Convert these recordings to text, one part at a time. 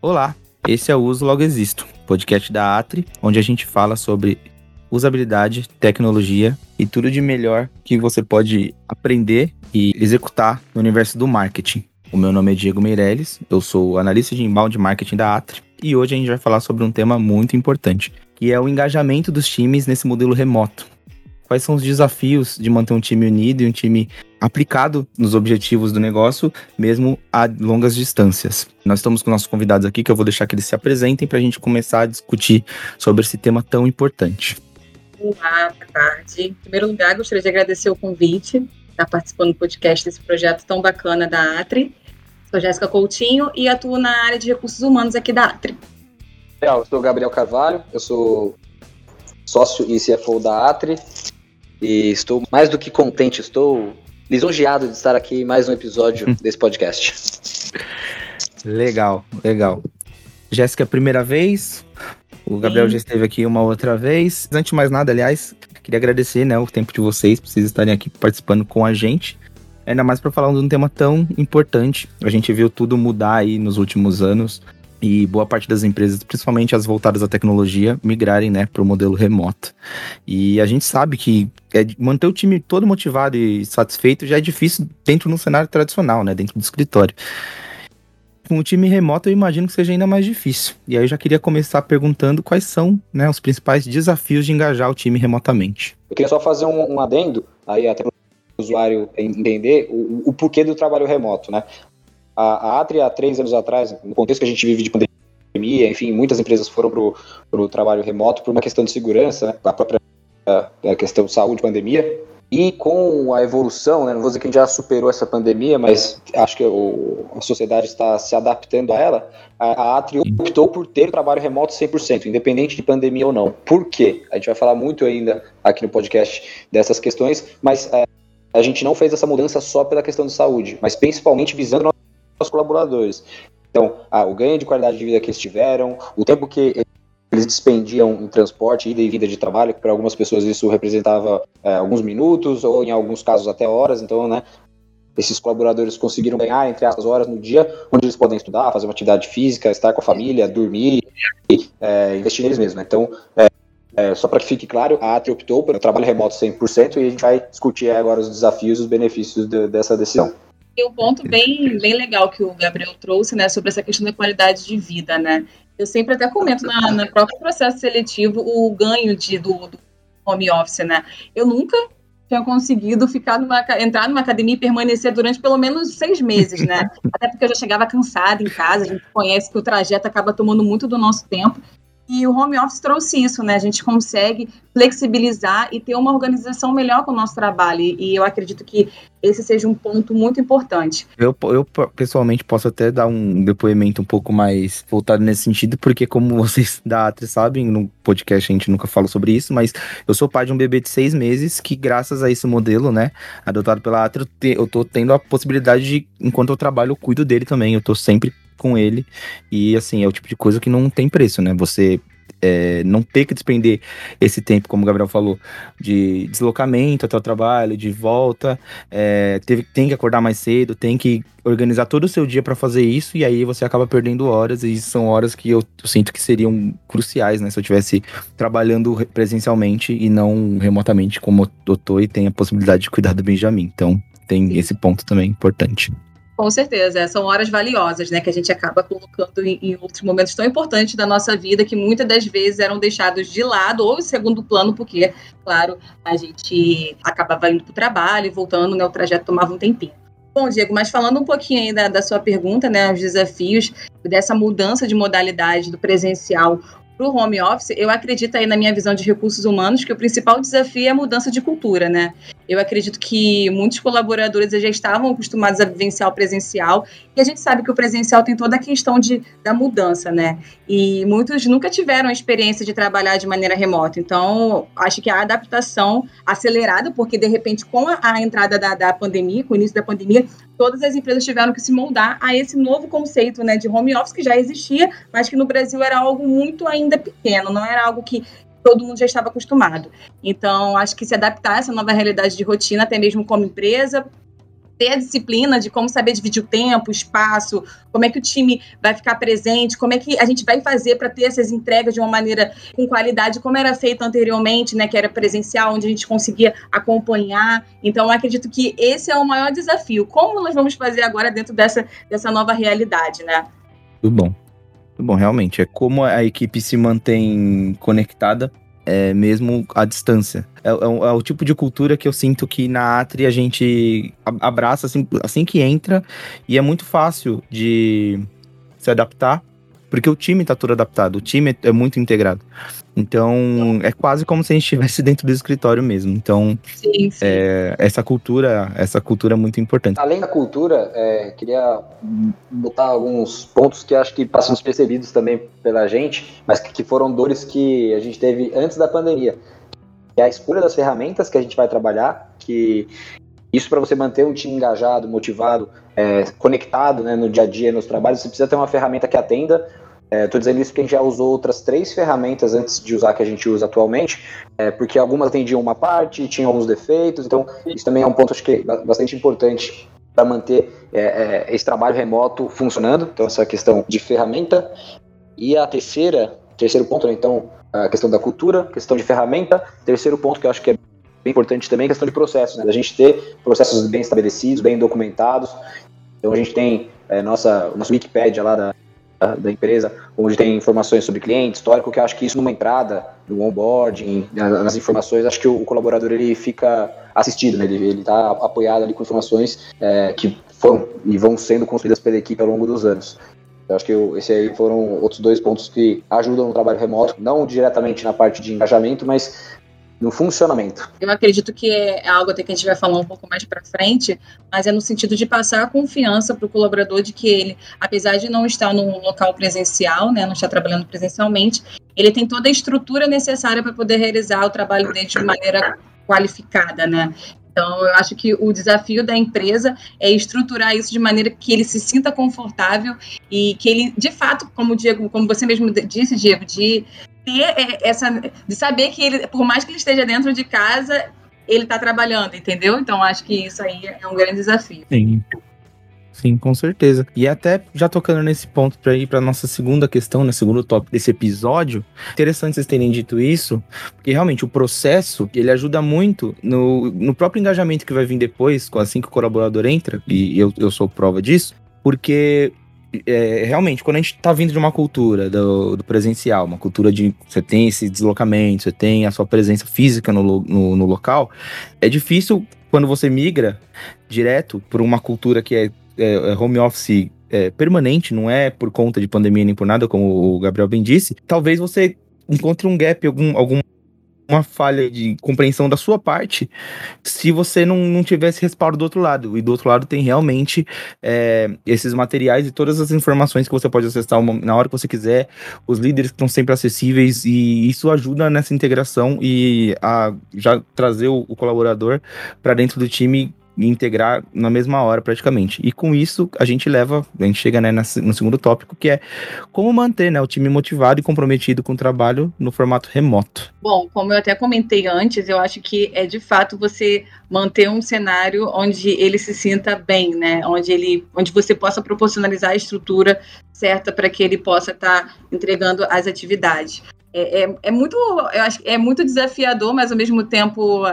Olá, esse é o Uso Logo Existo, podcast da Atri, onde a gente fala sobre usabilidade, tecnologia e tudo de melhor que você pode aprender e executar no universo do marketing. O meu nome é Diego Meirelles, eu sou analista de inbound marketing da Atri e hoje a gente vai falar sobre um tema muito importante, que é o engajamento dos times nesse modelo remoto. Quais são os desafios de manter um time unido e um time aplicado nos objetivos do negócio, mesmo a longas distâncias. Nós estamos com nossos convidados aqui, que eu vou deixar que eles se apresentem para a gente começar a discutir sobre esse tema tão importante. Olá, boa tarde. Em primeiro lugar, gostaria de agradecer o convite, estar participando do podcast desse projeto tão bacana da Atri. Sou Jéssica Coutinho e atuo na área de recursos humanos aqui da Atri. Eu sou Gabriel Carvalho, eu sou sócio e CFO da Atri e estou mais do que contente, estou lisonjeado de estar aqui em mais um episódio desse podcast. Legal, legal. Jéssica, primeira vez. O Gabriel Sim. já esteve aqui uma outra vez. Antes de mais nada, aliás, queria agradecer né, o tempo de vocês, por vocês estarem aqui participando com a gente. Ainda mais para falar de um tema tão importante. A gente viu tudo mudar aí nos últimos anos e boa parte das empresas, principalmente as voltadas à tecnologia, migrarem né, para o modelo remoto. E a gente sabe que é, manter o time todo motivado e satisfeito já é difícil dentro do cenário tradicional, né, dentro do escritório. Com o time remoto, eu imagino que seja ainda mais difícil. E aí eu já queria começar perguntando quais são né, os principais desafios de engajar o time remotamente. Eu queria só fazer um, um adendo, aí até para o usuário entender o, o porquê do trabalho remoto, né? A, Atria, há três anos atrás, no contexto que a gente vive de pandemia, enfim, muitas empresas foram para o trabalho remoto por uma questão de segurança, né, a própria a questão de saúde, pandemia. E com a evolução, né, não vou dizer que a gente já superou essa pandemia, mas acho que o, a sociedade está se adaptando a ela, a, a optou por ter trabalho remoto 100%, independente de pandemia ou não. Por quê? A gente vai falar muito ainda aqui no podcast dessas questões, mas é, a gente não fez essa mudança só pela questão de saúde, mas principalmente visando aos colaboradores. Então, ah, o ganho de qualidade de vida que eles tiveram, o tempo que eles despendiam em transporte, ida e vida de trabalho, que para algumas pessoas isso representava é, alguns minutos, ou em alguns casos até horas, então, né, esses colaboradores conseguiram ganhar entre as horas no dia, onde eles podem estudar, fazer uma atividade física, estar com a família, dormir e é, investir neles mesmos. Né? Então, é, é, só para que fique claro, a Atri optou pelo trabalho remoto 100% e a gente vai discutir agora os desafios e os benefícios de, dessa decisão. E um ponto bem, bem legal que o Gabriel trouxe, né, sobre essa questão da qualidade de vida, né? Eu sempre até comento na, no próprio processo seletivo o ganho de, do, do home office, né? Eu nunca tinha conseguido ficar numa, entrar numa academia e permanecer durante pelo menos seis meses, né? Até porque eu já chegava cansada em casa, a gente conhece que o trajeto acaba tomando muito do nosso tempo. E o home office trouxe isso, né? A gente consegue flexibilizar e ter uma organização melhor com o nosso trabalho. E eu acredito que esse seja um ponto muito importante. Eu, eu pessoalmente posso até dar um depoimento um pouco mais voltado nesse sentido, porque como vocês da Atri sabem, no podcast a gente nunca fala sobre isso, mas eu sou pai de um bebê de seis meses que graças a esse modelo, né, adotado pela Atri, eu, eu tô tendo a possibilidade de, enquanto eu trabalho, eu cuido dele também. Eu tô sempre com ele. E assim, é o tipo de coisa que não tem preço, né? Você é, não ter que despender esse tempo, como o Gabriel falou, de deslocamento até o trabalho, de volta, é, teve, tem que acordar mais cedo, tem que organizar todo o seu dia para fazer isso, e aí você acaba perdendo horas, e são horas que eu, eu sinto que seriam cruciais, né? Se eu estivesse trabalhando presencialmente e não remotamente, como eu tô, e tem a possibilidade de cuidar do Benjamin. Então, tem esse ponto também importante. Com certeza, é, são horas valiosas, né, que a gente acaba colocando em, em, outros momentos tão importantes da nossa vida que muitas das vezes eram deixados de lado ou em segundo plano, porque, claro, a gente acabava indo para o trabalho e voltando, né, o trajeto tomava um tempinho. Bom, Diego, mas falando um pouquinho aí da, da sua pergunta, né, os desafios dessa mudança de modalidade do presencial para o home office, eu acredito aí na minha visão de recursos humanos que o principal desafio é a mudança de cultura, né? Eu acredito que muitos colaboradores já estavam acostumados a vivenciar o presencial e a gente sabe que o presencial tem toda a questão de, da mudança, né? E muitos nunca tiveram a experiência de trabalhar de maneira remota. Então, acho que a adaptação acelerada, porque de repente com a, a entrada da, da pandemia, com o início da pandemia, todas as empresas tiveram que se moldar a esse novo conceito né, de home office que já existia, mas que no Brasil era algo muito ainda pequeno, não era algo que todo mundo já estava acostumado. Então, acho que se adaptar a essa nova realidade de rotina, até mesmo como empresa, ter a disciplina de como saber dividir o tempo, o espaço, como é que o time vai ficar presente, como é que a gente vai fazer para ter essas entregas de uma maneira com qualidade, como era feito anteriormente, né, que era presencial, onde a gente conseguia acompanhar. Então, eu acredito que esse é o maior desafio. Como nós vamos fazer agora dentro dessa, dessa nova realidade, né? Muito bom. Muito bom, realmente. É como a equipe se mantém conectada é, mesmo à distância. É, é, é, o tipo de cultura que eu sinto que na Atri a gente abraça assim, assim que entra e é muito fácil de se adaptar, porque o time está todo adaptado, o time é, muito integrado. Então, é quase como se a gente estivesse dentro do escritório mesmo. Então, sim, sim. É, essa cultura, essa cultura é muito importante. Além da cultura, é, queria botar alguns pontos que acho que passam despercebidos também pela gente, mas que, que foram dores que a gente teve antes da pandemia. É a escolha das ferramentas que a gente vai trabalhar, que isso para você manter um time engajado, motivado, é, conectado né, no dia a dia, nos trabalhos, você precisa ter uma ferramenta que atenda Estou é, dizendo isso porque a gente já usou outras três ferramentas antes de usar que a gente usa atualmente, é, porque algumas atendiam uma parte, tinham alguns defeitos, então isso também é um ponto acho que bastante importante para manter é, é, esse trabalho remoto funcionando. Então essa questão de ferramenta e a terceira, terceiro ponto, né, então a questão da cultura, questão de ferramenta. Terceiro ponto que eu acho que é bem importante também, a questão de processos, né, da gente ter processos bem estabelecidos, bem documentados. Então a gente tem é, nossa nosso Wikipedia lá da da empresa, onde tem informações sobre cliente, histórico, que eu acho que isso numa entrada, no onboarding, nas informações, acho que o, colaborador ele fica assistido, né? ele está apoiado ali com informações é, que foram e vão sendo construídas pela equipe ao longo dos anos. Eu acho que eu, esse aí foram outros dois pontos que ajudam no trabalho remoto, não diretamente na parte de engajamento, mas no funcionamento. Eu acredito que é algo até que a gente vai falar um pouco mais para frente, mas é no sentido de passar a confiança para o colaborador de que ele, apesar de não estar no local presencial, né, não estar trabalhando presencialmente, ele tem toda a estrutura necessária para poder realizar o trabalho dele de maneira qualificada, né? Então, eu acho que o desafio da empresa é estruturar isso de maneira que ele se sinta confortável e que ele, de fato, como Diego, como você mesmo disse, Diego, de ter é, essa, de saber que ele, por mais que ele esteja dentro de casa, ele está trabalhando, entendeu? Então, acho que isso aí é um grande desafio. Sim. Sim, com certeza. E até já tocando nesse ponto para ir para nossa segunda questão, né, segundo tópico desse episódio, interessante vocês terem dito isso, porque realmente o processo, ele ajuda muito no, no próprio engajamento que vai vir depois, assim que o colaborador entra, e eu, eu sou prova disso, porque é, realmente, quando a gente tá vindo de uma cultura do, do, presencial, uma cultura de você tem esse deslocamento, você tem a sua presença física no, no, no local, é difícil quando você migra direto por uma cultura que é é, é, home office é, permanente, não é por conta de pandemia nem por nada, como o Gabriel bem disse, talvez você encontre um gap, algum, algum uma falha de compreensão da sua parte se você não, não tivesse respaldo do outro lado. E do outro lado tem realmente é, esses materiais e todas as informações que você pode acessar na hora que você quiser, os líderes que estão sempre acessíveis, e isso ajuda nessa integração e a já trazer o, o colaborador para dentro do time integrar na mesma hora praticamente. E com isso a gente leva, a gente chega né, no segundo tópico, que é como manter né, o time motivado e comprometido com o trabalho no formato remoto. Bom, como eu até comentei antes, eu acho que é de fato você manter um cenário onde ele se sinta bem, né? Onde ele, onde você possa proporcionalizar a estrutura certa para que ele possa estar tá entregando as atividades. É, é, é, muito, eu acho, é muito desafiador, mas ao mesmo tempo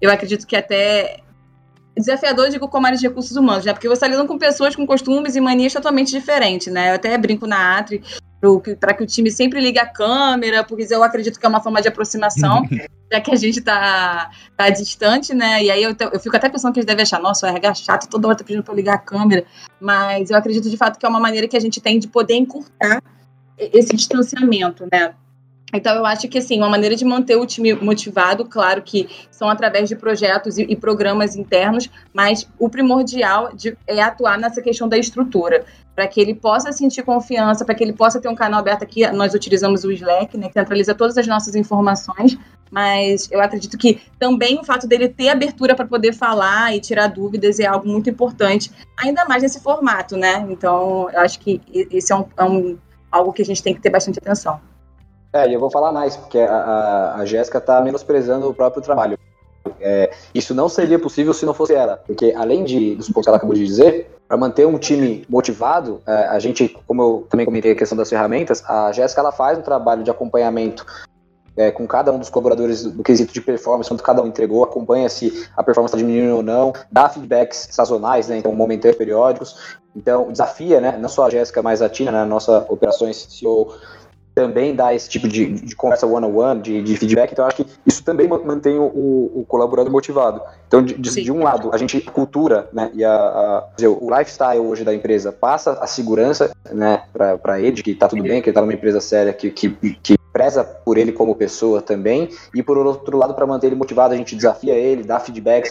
eu acredito que até desafiador, digo, como área de recursos humanos, né? Porque você está lidando com pessoas com costumes e manias totalmente diferentes, né? Eu até brinco na Atri para que o time sempre ligue a câmera, porque eu acredito que é uma forma de aproximação, já que a gente está tá distante, né? E aí eu, eu fico até pensando que eles devem achar, nossa, o RH chato, toda hora tá pedindo para ligar a câmera, mas eu acredito de fato que é uma maneira que a gente tem de poder encurtar esse distanciamento, né? Então, eu acho que, assim, uma maneira de manter o time motivado, claro que são através de projetos e, e programas internos, mas o primordial de, é atuar nessa questão da estrutura, para que ele possa sentir confiança, para que ele possa ter um canal aberto aqui. Nós utilizamos o Slack, né, que centraliza todas as nossas informações, mas eu acredito que também o fato dele ter abertura para poder falar e tirar dúvidas é algo muito importante, ainda mais nesse formato, né? Então, eu acho que esse é, um, é um algo que a gente tem que ter bastante atenção. É, e eu vou falar mais, porque a, a, a Jéssica está menosprezando o próprio trabalho. É, isso não seria possível se não fosse ela, porque além de, dos pontos que ela acabou de dizer, para manter um time motivado, é, a gente, como eu também comentei a questão das ferramentas, a Jéssica ela faz um trabalho de acompanhamento é, com cada um dos colaboradores do quesito de performance, quanto cada um entregou, acompanha se a performance está diminuindo ou não, dá feedbacks sazonais, né, então momentâneos periódicos. Então, desafia, né, não só a Jéssica, mas a Tina, né, nossa operações CEO, também dá esse tipo de, de conversa one-on-one, de, de, feedback, então acho que isso também mantém o, o colaborador motivado. Então, de, de, de, um lado, a gente, cultura, né, e a, a dizer, o lifestyle hoje da empresa passa a segurança, né, para ele, que está tudo bem, que ele está numa empresa séria, que, que, que preza por ele como pessoa também, e por outro lado, para manter ele motivado, a gente desafia ele, dá feedback,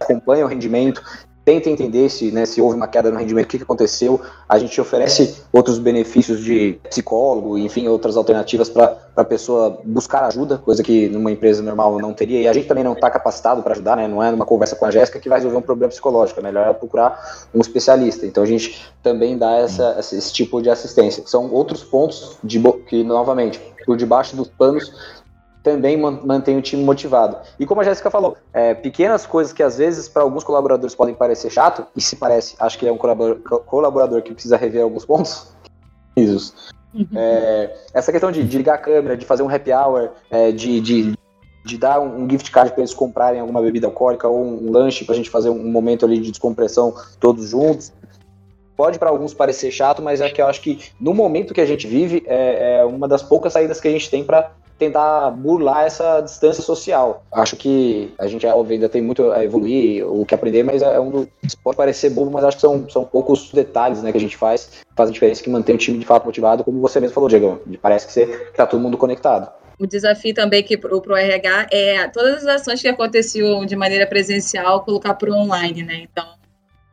acompanha o rendimento, tenta entender se, né, se houve uma queda no rendimento, o que, que aconteceu. A gente oferece outros benefícios de psicólogo, enfim, outras alternativas para a pessoa buscar ajuda, coisa que numa empresa normal não teria. E a gente também não está capacitado para ajudar, né? Não é numa conversa com a Jéssica que vai resolver um problema psicológico, é melhor procurar um especialista. Então a gente também dá essa, esse tipo de assistência. São outros pontos de, que, novamente, por debaixo dos panos também mantém o time motivado. E como a Jéssica falou, é, pequenas coisas que às vezes para alguns colaboradores podem parecer chato, e se parece, acho que é um colaborador, que precisa rever alguns pontos. Isso. Uhum. É, essa questão de, de, ligar a câmera, de fazer um happy hour, é, de, de, de, dar um, gift card para eles comprarem alguma bebida alcoólica ou um, um lanche para a gente fazer um momento ali de descompressão todos juntos. Pode para alguns parecer chato, mas é que eu acho que no momento que a gente vive é, é uma das poucas saídas que a gente tem para tentar burlar essa distância social. Acho que a gente ainda tem muito a evoluir, o que aprender, mas é um do, pode parecer bobo, mas acho que são, são poucos detalhes né, que a gente faz, faz a diferença que mantém o time de fato motivado, como você mesmo falou, Diego. Parece que, você, que tá todo mundo conectado. O desafio também que para o RH é todas as ações que aconteciam de maneira presencial colocar para online, né? Então,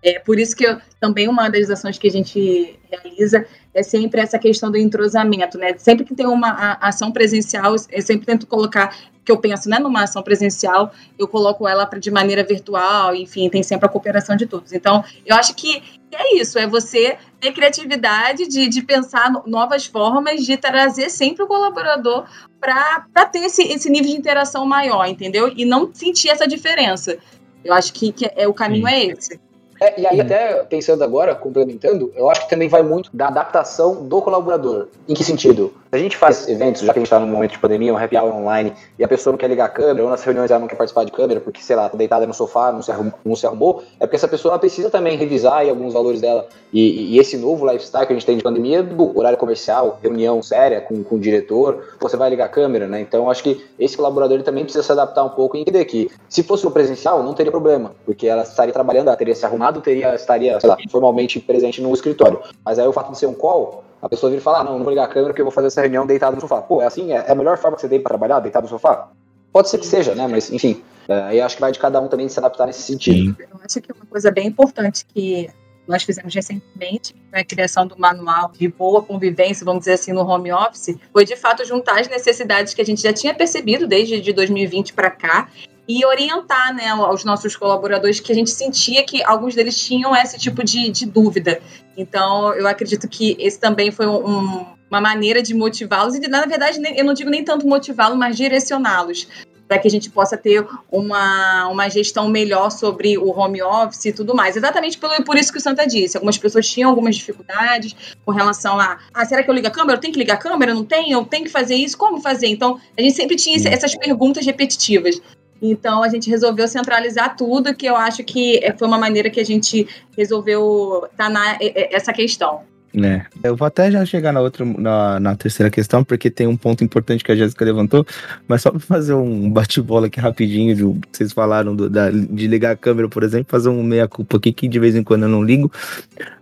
é por isso que eu, também uma das ações que a gente realiza é sempre essa questão do entrosamento, né? Sempre que tem uma ação presencial, eu sempre tento colocar, que eu penso, né, numa ação presencial, eu coloco ela de maneira virtual, enfim, tem sempre a cooperação de todos. Então, eu acho que é isso, é você ter criatividade de, de pensar novas formas de trazer sempre o colaborador para ter esse, esse nível de interação maior, entendeu? E não sentir essa diferença. Eu acho que, que é, o caminho é esse. É, e aí, até pensando agora, complementando, eu acho que também vai muito da adaptação do colaborador. Em que sentido? Se a gente faz eventos, já que a gente está num momento de pandemia, um happy hour online, e a pessoa não quer ligar a câmera, ou nas reuniões ela não quer participar de câmera, porque, sei lá, tá deitada no sofá, não se arrumou, não se arrumou é porque essa pessoa precisa também revisar aí, alguns valores dela. E, e, esse novo lifestyle que a gente tem de pandemia, do horário comercial, reunião séria com, com o diretor, você vai ligar a câmera, né? Então, acho que esse colaborador também precisa se adaptar um pouco e entender que, se fosse o presencial, não teria problema, porque ela estaria trabalhando, ela teria se arrumado, teria, estaria, sei lá, formalmente presente no escritório. Mas aí o fato de ser um call, a pessoa vira e fala, ah, não, não vou ligar a câmera porque eu vou fazer essa reunião deitado no sofá. Pô, é assim? É, é a melhor forma que você tem para trabalhar, deitado no sofá? Pode ser que seja, né? Mas, enfim, é, eu acho que vai de cada um também se adaptar nesse sentido. Eu acho que uma coisa bem importante que nós fizemos recentemente, foi a criação do manual de boa convivência, vamos dizer assim, no home office, foi de fato juntar as necessidades que a gente já tinha percebido desde de 2020 para cá e orientar né, aos nossos colaboradores que a gente sentia que alguns deles tinham esse tipo de, de dúvida. Então, eu acredito que esse também foi um, uma maneira de motivá-los, e na verdade, eu não digo nem tanto motivá-los, mas direcioná-los para que a gente possa ter uma, uma gestão melhor sobre o home office e tudo mais. Exatamente por, por isso que o Santa disse. Algumas pessoas tinham algumas dificuldades com relação a ah, será que eu ligo a câmera? Eu tenho que ligar a câmera? Não tenho? Eu tenho que fazer isso? Como fazer? Então, a gente sempre tinha essas perguntas repetitivas. Então a gente resolveu centralizar tudo, que eu acho que é, foi uma maneira que a gente resolveu estar tá na essa questão. É. Eu vou até já chegar na outra, na, na terceira questão, porque tem um ponto importante que a Jéssica levantou, mas só para fazer um bate-bola aqui rapidinho, de, vocês falaram do, da, de ligar a câmera, por exemplo, fazer um meia-culpa aqui, que de vez em quando eu não ligo,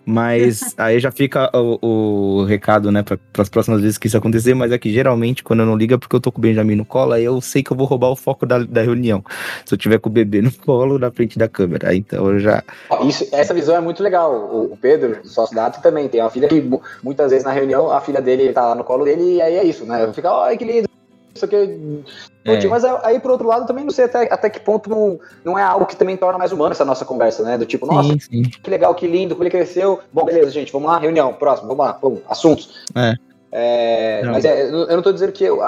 mas aí já fica o, o recado, né, para as próximas vezes que isso acontecer, mas é que geralmente quando eu não ligo é porque eu tô com o Benjamin no colo, aí eu sei que eu vou roubar o foco da, da reunião, se eu tiver com o bebê no colo na frente da câmera, então eu já... Isso, essa visão é muito legal, o, o Pedro, sócio da Ato, também tem uma filha que muitas vezes na reunião a filha dele tá lá no colo dele e aí é isso, né? Fica, ai que lindo, isso aqui. É. Mas aí, por outro lado, também não sei até, até que ponto não, não é algo que também torna mais humano essa nossa conversa, né? Do tipo, nossa, sim, sim. que legal, que lindo, como ele cresceu. Bom, beleza, gente, vamos lá, reunião, próximo, vamos lá, vamos, assuntos. É. É, mas é, eu não estou dizendo que o,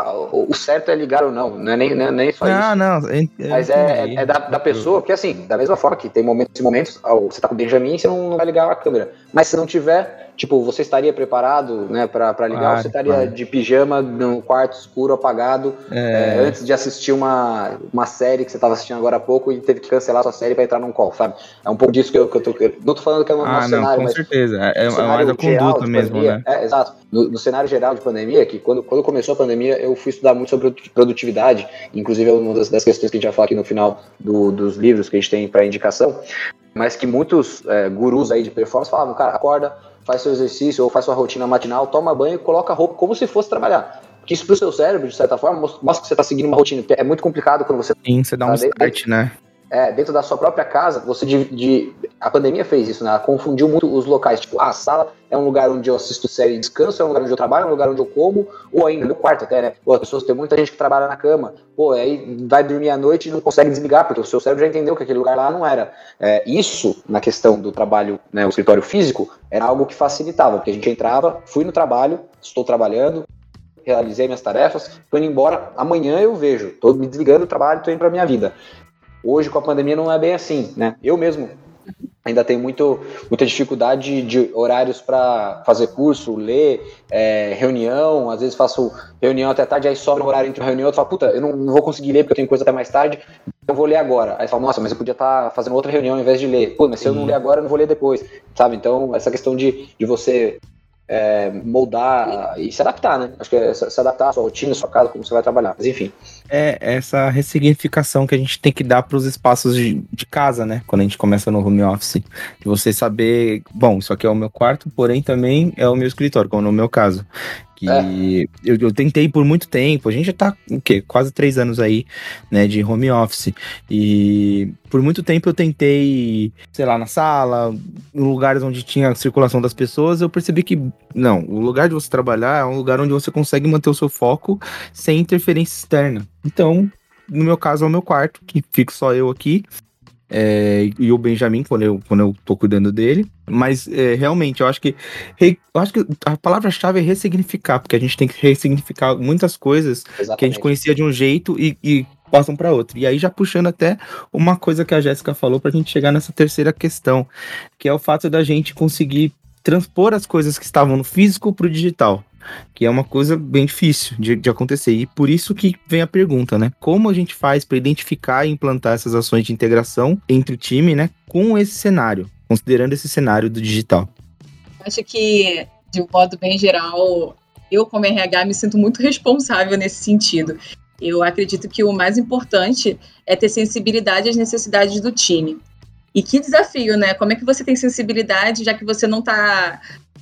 o, certo é ligar ou não, não é nem, não é nem só não, isso. Não, não. Mas é, é, da, da, pessoa, porque assim, da mesma forma que tem momentos e momentos, você tá com o Benjamin e você não, não vai ligar a câmera. Mas se não tiver, tipo, você estaria preparado, né, pra ligar, claro, você estaria claro. de pijama no quarto escuro, apagado, é. É, antes de assistir uma, uma série que você estava assistindo agora há pouco e teve que cancelar sua série para entrar num call, sabe? É um pouco disso que eu, que eu tô. Não tô falando que é um ah, não, cenário, com mas. Com certeza, é, é mais a conduta mesmo, pandemia, né? É, exato. No, no, cenário geral de pandemia, que quando, quando começou a pandemia, eu fui estudar muito sobre produtividade, inclusive é uma das, das questões que a gente vai falar aqui no final do, dos livros que a gente tem para indicação, mas que muitos é, gurus aí de performance falavam, cara, acorda, faz seu exercício ou faz sua rotina matinal, toma banho e coloca a roupa como se fosse trabalhar. Porque isso pro seu cérebro, de certa forma, mostra que você está seguindo uma rotina. É muito complicado quando você. Sim, você dá tá um start, né? É, dentro da sua própria casa, você de, de, a pandemia fez isso, né? Ela confundiu muito os locais. Tipo, ah, a sala é um lugar onde eu assisto série e descanso, é um lugar onde eu trabalho, é um lugar onde eu como, ou ainda no quarto até, né? Pô, as pessoas tem muita gente que trabalha na cama, pô, aí vai dormir à noite e não consegue desligar, porque o seu cérebro já entendeu que aquele lugar lá não era. É, isso, na questão do trabalho, né, o escritório físico, era algo que facilitava, porque a gente entrava, fui no trabalho, estou trabalhando, realizei minhas tarefas, tô indo embora, amanhã eu vejo, tô me desligando do trabalho, tô indo pra minha vida. Hoje, com a pandemia, não é bem assim, né? Eu mesmo ainda tenho muito, muita dificuldade de horários para fazer curso, ler, é, reunião, às vezes faço reunião até tarde, aí sobra um horário entre uma reunião, eu falo, puta, eu não, não, vou conseguir ler porque eu tenho coisa até mais tarde, eu vou ler agora. Aí eu falo, nossa, mas eu podia estar tá fazendo outra reunião ao invés de ler. Pô, mas se eu não ler agora, eu não vou ler depois, sabe? Então, essa questão de, de você é, moldar e se adaptar, né? Acho que é se adaptar à sua rotina, à sua casa, como você vai trabalhar. Mas enfim. É essa ressignificação que a gente tem que dar para os espaços de, de, casa, né? Quando a gente começa no home office. De você saber, bom, isso aqui é o meu quarto, porém também é o meu escritório, como no meu caso. Que é. eu, eu, tentei por muito tempo, a gente já tá, o quê? Quase três anos aí, né, de home office. E por muito tempo eu tentei, sei lá, na sala, em lugares onde tinha circulação das pessoas, eu percebi que, não, o lugar de você trabalhar é um lugar onde você consegue manter o seu foco sem interferência externa. Então, no meu caso, é o meu quarto, que fico só eu aqui é, e o Benjamin, quando eu, quando eu tô cuidando dele. Mas é, realmente, eu acho que re, eu acho que a palavra-chave é ressignificar, porque a gente tem que ressignificar muitas coisas Exatamente. que a gente conhecia de um jeito e, e passam para outro. E aí já puxando até uma coisa que a Jéssica falou para a gente chegar nessa terceira questão, que é o fato da gente conseguir transpor as coisas que estavam no físico para o digital que é uma coisa bem difícil de, de, acontecer. E por isso que vem a pergunta, né? Como a gente faz para identificar e implantar essas ações de integração entre o time, né, com esse cenário, considerando esse cenário do digital? Acho que, de um modo bem geral, eu, como RH, me sinto muito responsável nesse sentido. Eu acredito que o mais importante é ter sensibilidade às necessidades do time. E que desafio, né? Como é que você tem sensibilidade, já que você não está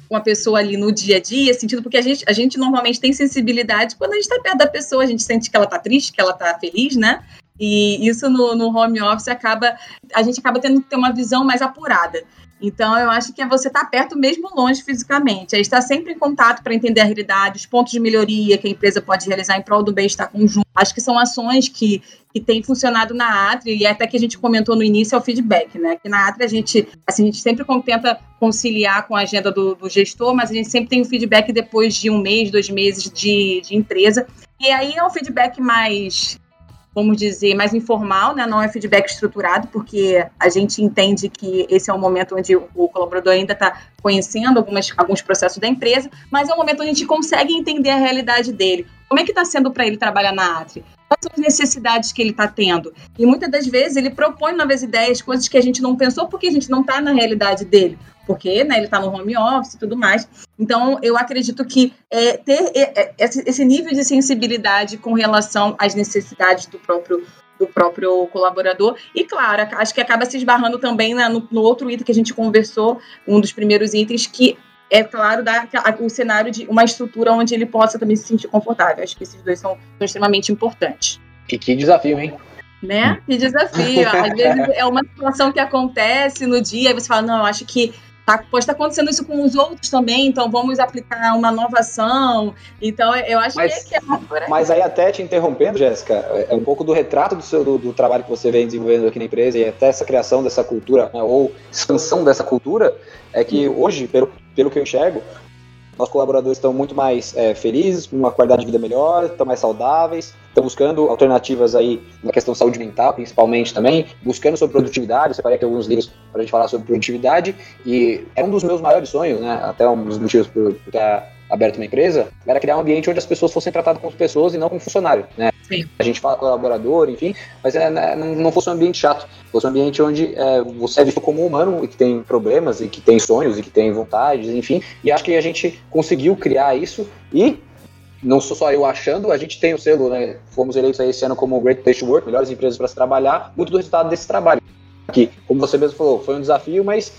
com a pessoa ali no dia a dia, sentido, porque a gente, a gente normalmente tem sensibilidade quando a gente está perto da pessoa, a gente sente que ela está triste, que ela está feliz, né? E isso no, no home office acaba, a gente acaba tendo que ter uma visão mais apurada. Então, eu acho que é você estar tá perto mesmo longe fisicamente. É estar sempre em contato para entender a realidade, os pontos de melhoria que a empresa pode realizar em prol do bem-estar conjunto. Acho que são ações que, que têm funcionado na Atri e até que a gente comentou no início é o feedback, né? Que na Atri a gente, assim, a gente sempre tenta conciliar com a agenda do, do gestor, mas a gente sempre tem o feedback depois de um mês, dois meses de, de empresa. E aí é um feedback mais vamos dizer, mais informal, né? não é feedback estruturado, porque a gente entende que esse é um momento onde o colaborador ainda está conhecendo algumas, alguns processos da empresa, mas é um momento onde a gente consegue entender a realidade dele. Como é que está sendo para ele trabalhar na Atri? Quais são as necessidades que ele está tendo? E muitas das vezes ele propõe novas ideias, coisas que a gente não pensou porque a gente não está na realidade dele porque né, ele está no home office e tudo mais. Então, eu acredito que é, ter é, esse nível de sensibilidade com relação às necessidades do próprio do próprio colaborador. E, claro, acho que acaba se esbarrando também né, no, no, outro item que a gente conversou, um dos primeiros itens, que é, claro, dar o cenário de uma estrutura onde ele possa também se sentir confortável. Acho que esses dois são, são extremamente importantes. E que desafio, hein? Né? Que desafio. Às vezes é uma situação que acontece no dia e você fala, não, acho que Tá, pode estar acontecendo isso com os outros também, então vamos aplicar uma nova ação. Então, eu acho mas, que é, que é Mas aí, até te interrompendo, Jéssica, é, é um pouco do retrato do, seu, do, do, trabalho que você vem desenvolvendo aqui na empresa e até essa criação dessa cultura, né, ou expansão dessa cultura, é que hoje, pelo, pelo que eu enxergo, nossos colaboradores estão muito mais é, felizes, com uma qualidade de vida melhor, estão mais saudáveis, estão buscando alternativas aí na questão de saúde mental, principalmente também, buscando sobre produtividade. Eu separei aqui alguns livros para a gente falar sobre produtividade e é um dos meus maiores sonhos, né? Até um dos motivos por estar aberto uma empresa, era criar um ambiente onde as pessoas fossem tratadas como pessoas e não como funcionário, né? Sim. A gente fala colaborador, enfim, mas é, né, não fosse um ambiente chato, fosse um ambiente onde é, você é visto como um humano e que tem problemas e que tem sonhos e que tem vontades, enfim. E acho que a gente conseguiu criar isso e não sou só eu achando, a gente tem o selo, né? Fomos eleitos aí esse ano como Great Place to Work, melhores empresas para se trabalhar, muito do resultado desse trabalho. Que, como você mesmo falou, foi um desafio, mas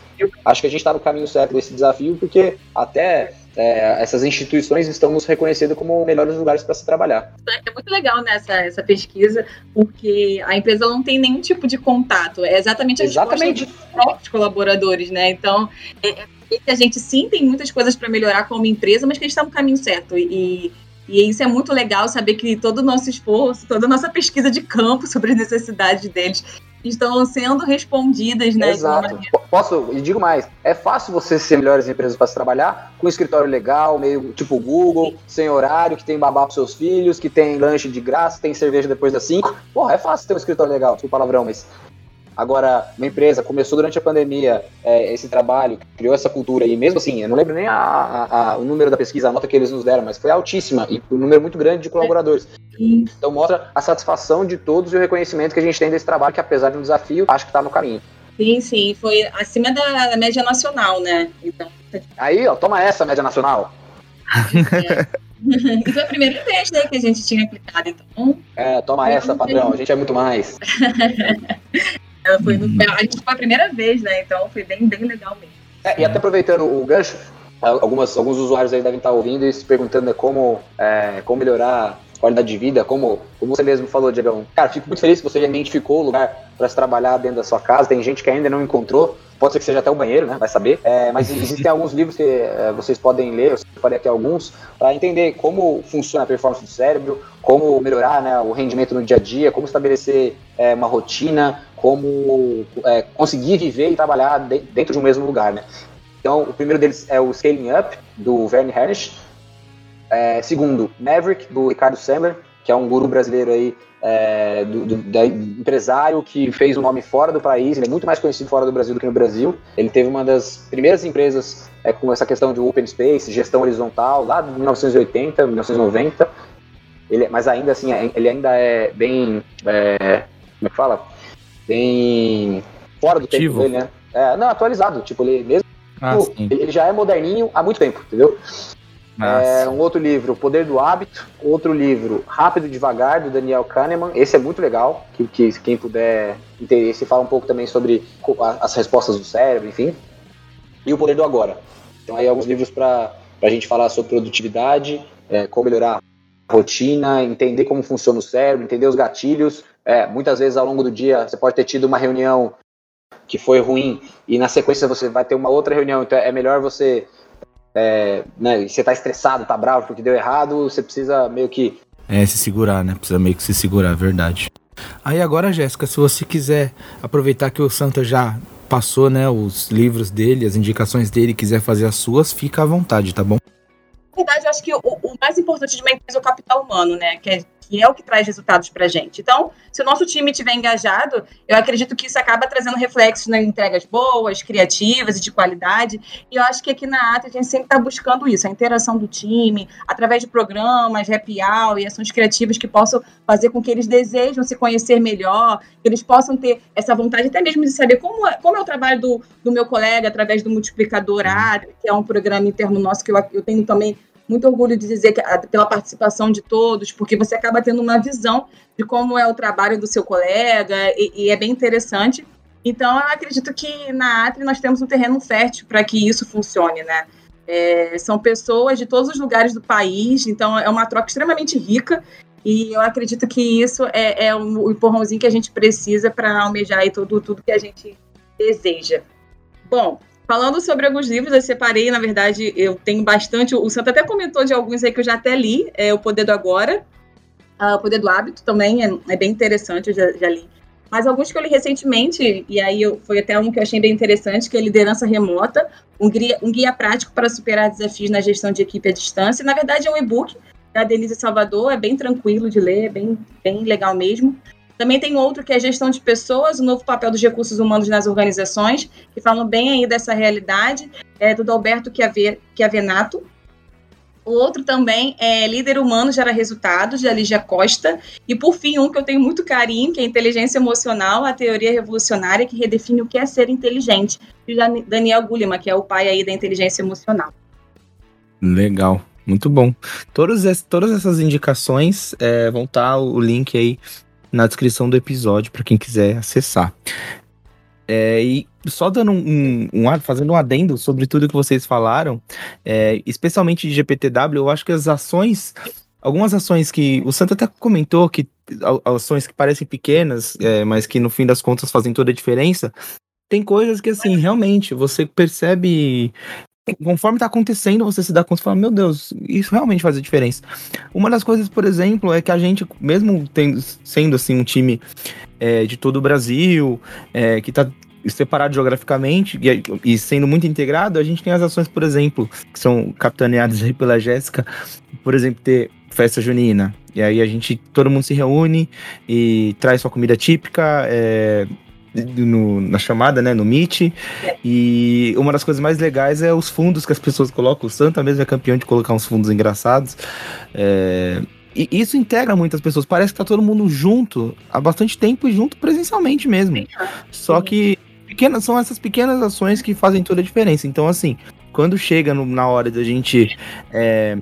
acho que a gente está no caminho certo desse desafio, porque até é, essas instituições estão nos reconhecendo como melhores lugares para se trabalhar. É muito legal nessa né, essa pesquisa, porque a empresa não tem nenhum tipo de contato. É exatamente a exatamente. dos próprios colaboradores, né? Então, é, é que a gente sim tem muitas coisas para melhorar como empresa, mas que a gente está no caminho certo. E, e isso é muito legal saber que todo o nosso esforço, toda a nossa pesquisa de campo sobre as necessidades deles estão sendo respondidas, né? Exato. Posso, e digo mais, é fácil você ser melhores empresas para se trabalhar com escritório legal, meio tipo Google, sem horário, que tem babá para seus filhos, que tem lanche de graça, tem cerveja depois das 5. Porra, é fácil ter um escritório legal, desculpa o palavrão, mas Agora, uma empresa começou durante a pandemia é, esse trabalho, criou essa cultura, e mesmo assim, eu não lembro nem a, a, a, o número da pesquisa, a nota que eles nos deram, mas foi altíssima, e um número muito grande de colaboradores. Então mostra a satisfação de todos e o reconhecimento que a gente tem desse trabalho, que apesar de um desafio, acho que está no caminho. Sim, sim, foi acima da média nacional, né? Então... Aí, ó, toma essa média nacional. É. e foi a primeira vez né, que a gente tinha aplicado, então. É, toma essa, padrão, a gente é muito mais. foi no, a gente foi a primeira vez, né? Então foi bem, bem legal mesmo. É, e até aproveitando o gancho, algumas, alguns usuários aí devem estar ouvindo e se perguntando né, como, é, como melhorar a qualidade de vida, como, como você mesmo falou, Diegão. Cara, fico muito feliz que você já identificou o lugar para se trabalhar dentro da sua casa. Tem gente que ainda não encontrou. Pode ser que seja até o banheiro, né? Vai saber. É, mas existem alguns livros que é, vocês podem ler, eu separei aqui alguns, para entender como funciona a performance do cérebro, como melhorar né, o rendimento no dia a dia, como estabelecer é, uma rotina, como é, conseguir viver e trabalhar de, dentro de um mesmo lugar, né? Então, o primeiro deles é o Scaling Up, do Verne Harnish. É, segundo, Maverick, do Ricardo Sandler, que é um guru brasileiro aí, é, do, do, da, empresário que fez o um nome fora do país, ele é muito mais conhecido fora do Brasil do que no Brasil. Ele teve uma das primeiras empresas é, com essa questão de open space, gestão horizontal, lá de 1980, 1990. Ele, mas ainda assim, é, ele ainda é bem. É, como é que fala? Bem fora do Ativo. tempo dele, né? É, não, atualizado. Tipo, ele mesmo. Ah, ele já é moderninho há muito tempo, entendeu? É, um outro livro, O Poder do Hábito. Outro livro, Rápido e Devagar, do Daniel Kahneman. Esse é muito legal, que, que quem puder interesse fala um pouco também sobre as respostas do cérebro, enfim. E O Poder do Agora. Então aí alguns livros para a gente falar sobre produtividade, é, como melhorar rotina, entender como funciona o cérebro, entender os gatilhos. É, muitas vezes ao longo do dia você pode ter tido uma reunião que foi ruim e na sequência você vai ter uma outra reunião, então é melhor você é, né, você tá estressado, tá bravo porque deu errado, você precisa meio que. É, se segurar, né? Precisa meio que se segurar, verdade. Aí agora, Jéssica, se você quiser aproveitar que o Santa já passou, né, os livros dele, as indicações dele, quiser fazer as suas, fica à vontade, tá bom? Verdade, eu acho que o, o mais importante de uma empresa é o capital humano, né? Que é que é o que traz resultados para a gente. Então, se o nosso time estiver engajado, eu acredito que isso acaba trazendo reflexos nas entregas boas, criativas e de qualidade. E eu acho que aqui na ATA a gente sempre está buscando isso, a interação do time, através de programas, happy hour e ações criativas que possam fazer com que eles desejam se conhecer melhor, que eles possam ter essa vontade até mesmo de saber como é, como é o trabalho do, do meu colega através do multiplicador ATA, que é um programa interno nosso que eu, eu tenho também muito orgulho de dizer que pela participação de todos, porque você acaba tendo uma visão de como é o trabalho do seu colega e, e é bem interessante. Então, eu acredito que na Atri nós temos um terreno fértil para que isso funcione, né? É, são pessoas de todos os lugares do país, então é uma troca extremamente rica e eu acredito que isso é, é o empurrãozinho que a gente precisa para almejar aí tudo, tudo que a gente deseja. Bom, Falando sobre alguns livros, eu separei, na verdade, eu tenho bastante. O Santo até comentou de alguns aí que eu já até li, é O Poder do Agora, uh, O Poder do Hábito também, é, é bem interessante, eu já, já li. Mas alguns que eu li recentemente, e aí eu, foi até um que eu achei bem interessante, que é Liderança Remota, um guia, um guia prático para superar desafios na gestão de equipe à distância. Na verdade, é um e-book da Denise Salvador, é bem tranquilo de ler, é bem, bem legal mesmo. Também tem outro que é gestão de pessoas, o novo papel dos recursos humanos nas organizações, que falam bem aí dessa realidade, é do Alberto Chiavenato. O outro também é Líder Humano Gera Resultados, de Alicia Costa. E, por fim, um que eu tenho muito carinho, que é Inteligência Emocional, a Teoria Revolucionária, que redefine o que é ser inteligente, de Daniel Goleman, que é o pai aí da inteligência emocional. Legal. Muito bom. Todas, todas essas indicações é, vão estar tá o link aí na descrição do episódio para quem quiser acessar. É, e só dando um, um, um, fazendo um adendo sobre tudo que vocês falaram, é, especialmente de GPTW, eu acho que as ações, algumas ações que o Santo até comentou que ações que parecem pequenas, é, mas que no fim das contas fazem toda a diferença. Tem coisas que assim realmente você percebe conforme tá acontecendo, você se dá conta e fala, meu Deus, isso realmente faz a diferença. Uma das coisas, por exemplo, é que a gente, mesmo tendo, sendo assim um time é, de todo o Brasil, é, que tá separado geograficamente e, e, sendo muito integrado, a gente tem as ações, por exemplo, que são capitaneadas aí pela Jéssica, por exemplo, ter festa junina. E aí a gente, todo mundo se reúne e traz sua comida típica, é, no, na chamada, né, no Meet. E uma das coisas mais legais é os fundos que as pessoas colocam. O Santa mesmo é campeão de colocar uns fundos engraçados. É, e isso integra muitas pessoas. Parece que tá todo mundo junto há bastante tempo e junto presencialmente mesmo. Só que pequenas, são essas pequenas ações que fazem toda a diferença. Então, assim, quando chega no, na hora da gente. É,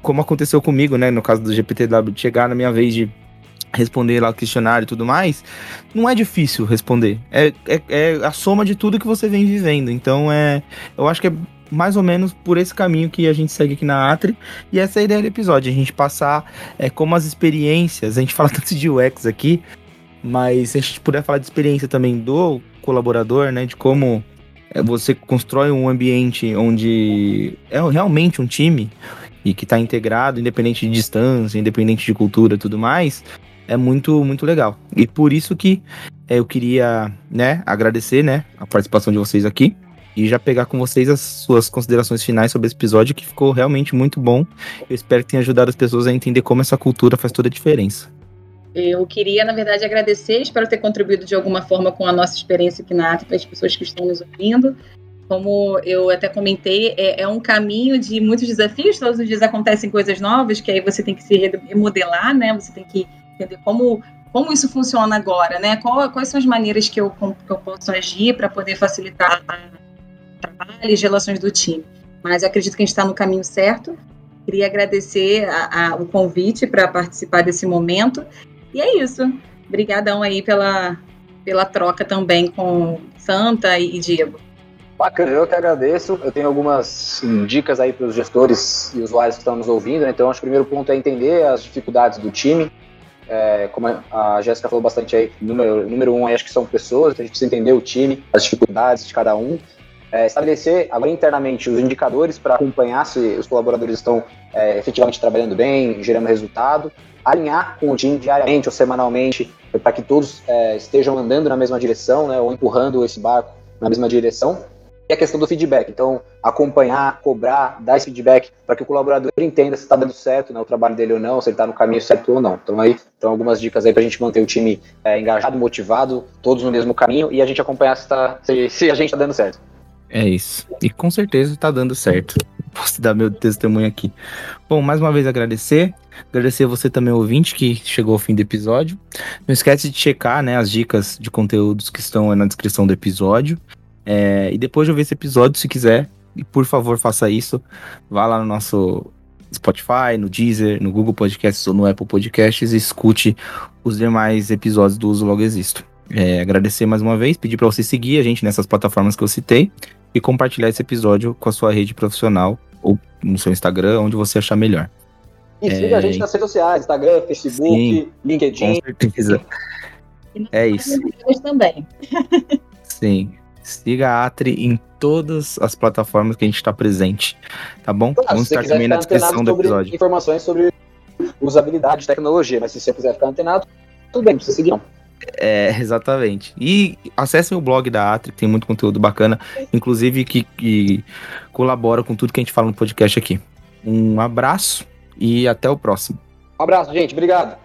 como aconteceu comigo, né? No caso do GPTW, chegar na minha vez de responder lá o questionário e tudo mais, não é difícil responder. É, é, é, a soma de tudo que você vem vivendo. Então é. Eu acho que é mais ou menos por esse caminho que a gente segue aqui na Atri. E essa é a ideia do episódio, a gente passar é, como as experiências. A gente fala tanto de UX aqui, mas se a gente puder falar de experiência também do colaborador, né? De como é, você constrói um ambiente onde é realmente um time e que está integrado, independente de distância, independente de cultura, tudo mais, é muito, muito legal. E por isso que é, eu queria, né, agradecer, né, a participação de vocês aqui e já pegar com vocês as suas considerações finais sobre esse episódio que ficou realmente muito bom. Eu espero que tenha ajudado as pessoas a entender como essa cultura faz toda a diferença. Eu queria, na verdade, agradecer, espero ter contribuído de alguma forma com a nossa experiência aqui na para as pessoas que estão nos ouvindo. Como eu até comentei, é, é, um caminho de muitos desafios, todos os dias acontecem coisas novas, que aí você tem que se remodelar, né? Você tem que entender como, como isso funciona agora, né? Qual, quais são as maneiras que eu, que eu posso agir para poder facilitar trabalho e as relações do time. Mas acredito que a gente está no caminho certo. Queria agradecer a, a, o convite para participar desse momento. E é isso. Obrigadão aí pela, pela troca também com Santa e, Diego. Bacana, eu que agradeço. Eu tenho algumas dicas aí para os gestores e usuários que estão nos ouvindo. Né? Então, acho que o primeiro ponto é entender as dificuldades do time, é, como a Jéssica falou bastante aí, número, número um, acho que são pessoas, a gente precisa entender o time, as dificuldades de cada um. É, estabelecer agora internamente os indicadores para acompanhar se os colaboradores estão é, efetivamente trabalhando bem, gerando resultado, alinhar com o time diariamente ou semanalmente para que todos é, estejam andando na mesma direção, né, ou empurrando esse barco na mesma direção a questão do feedback. Então, acompanhar, cobrar, dar esse feedback para que o colaborador entenda se está dando certo né, o trabalho dele ou não, se ele está no caminho certo ou não. Então, aí então algumas dicas aí para a gente manter o time é, engajado, motivado, todos no mesmo caminho e a gente acompanhar se, tá, se, se a gente está dando certo. É isso. E com certeza está dando certo. Posso dar meu testemunho aqui. Bom, mais uma vez agradecer. Agradecer a você também, ouvinte, que chegou ao fim do episódio. Não esquece de checar né, as dicas de conteúdos que estão na descrição do episódio. É, e depois de ouvir esse episódio, se quiser, e por favor faça isso, vá lá no nosso Spotify, no Deezer, no Google Podcasts ou no Apple Podcasts e escute os demais episódios do Uso Logo Existo. É, agradecer mais uma vez, pedir para você seguir a gente nessas plataformas que eu citei e compartilhar esse episódio com a sua rede profissional ou no seu Instagram, onde você achar melhor. E é... siga a gente nas redes sociais, Instagram, Facebook, Sim, LinkedIn. Com certeza. É isso. Também. Sim. Siga a Atri em todas as plataformas que a gente está presente, tá bom? Claro, Vamos estar também na descrição do episódio. Informações sobre usabilidade, tecnologia, mas se você quiser ficar antenado, tudo bem, precisa seguir. É, exatamente. E acessem o blog da Atri, que tem muito conteúdo bacana, inclusive que, que colabora com tudo que a gente fala no podcast aqui. Um abraço e até o próximo. Um abraço, gente. Obrigado.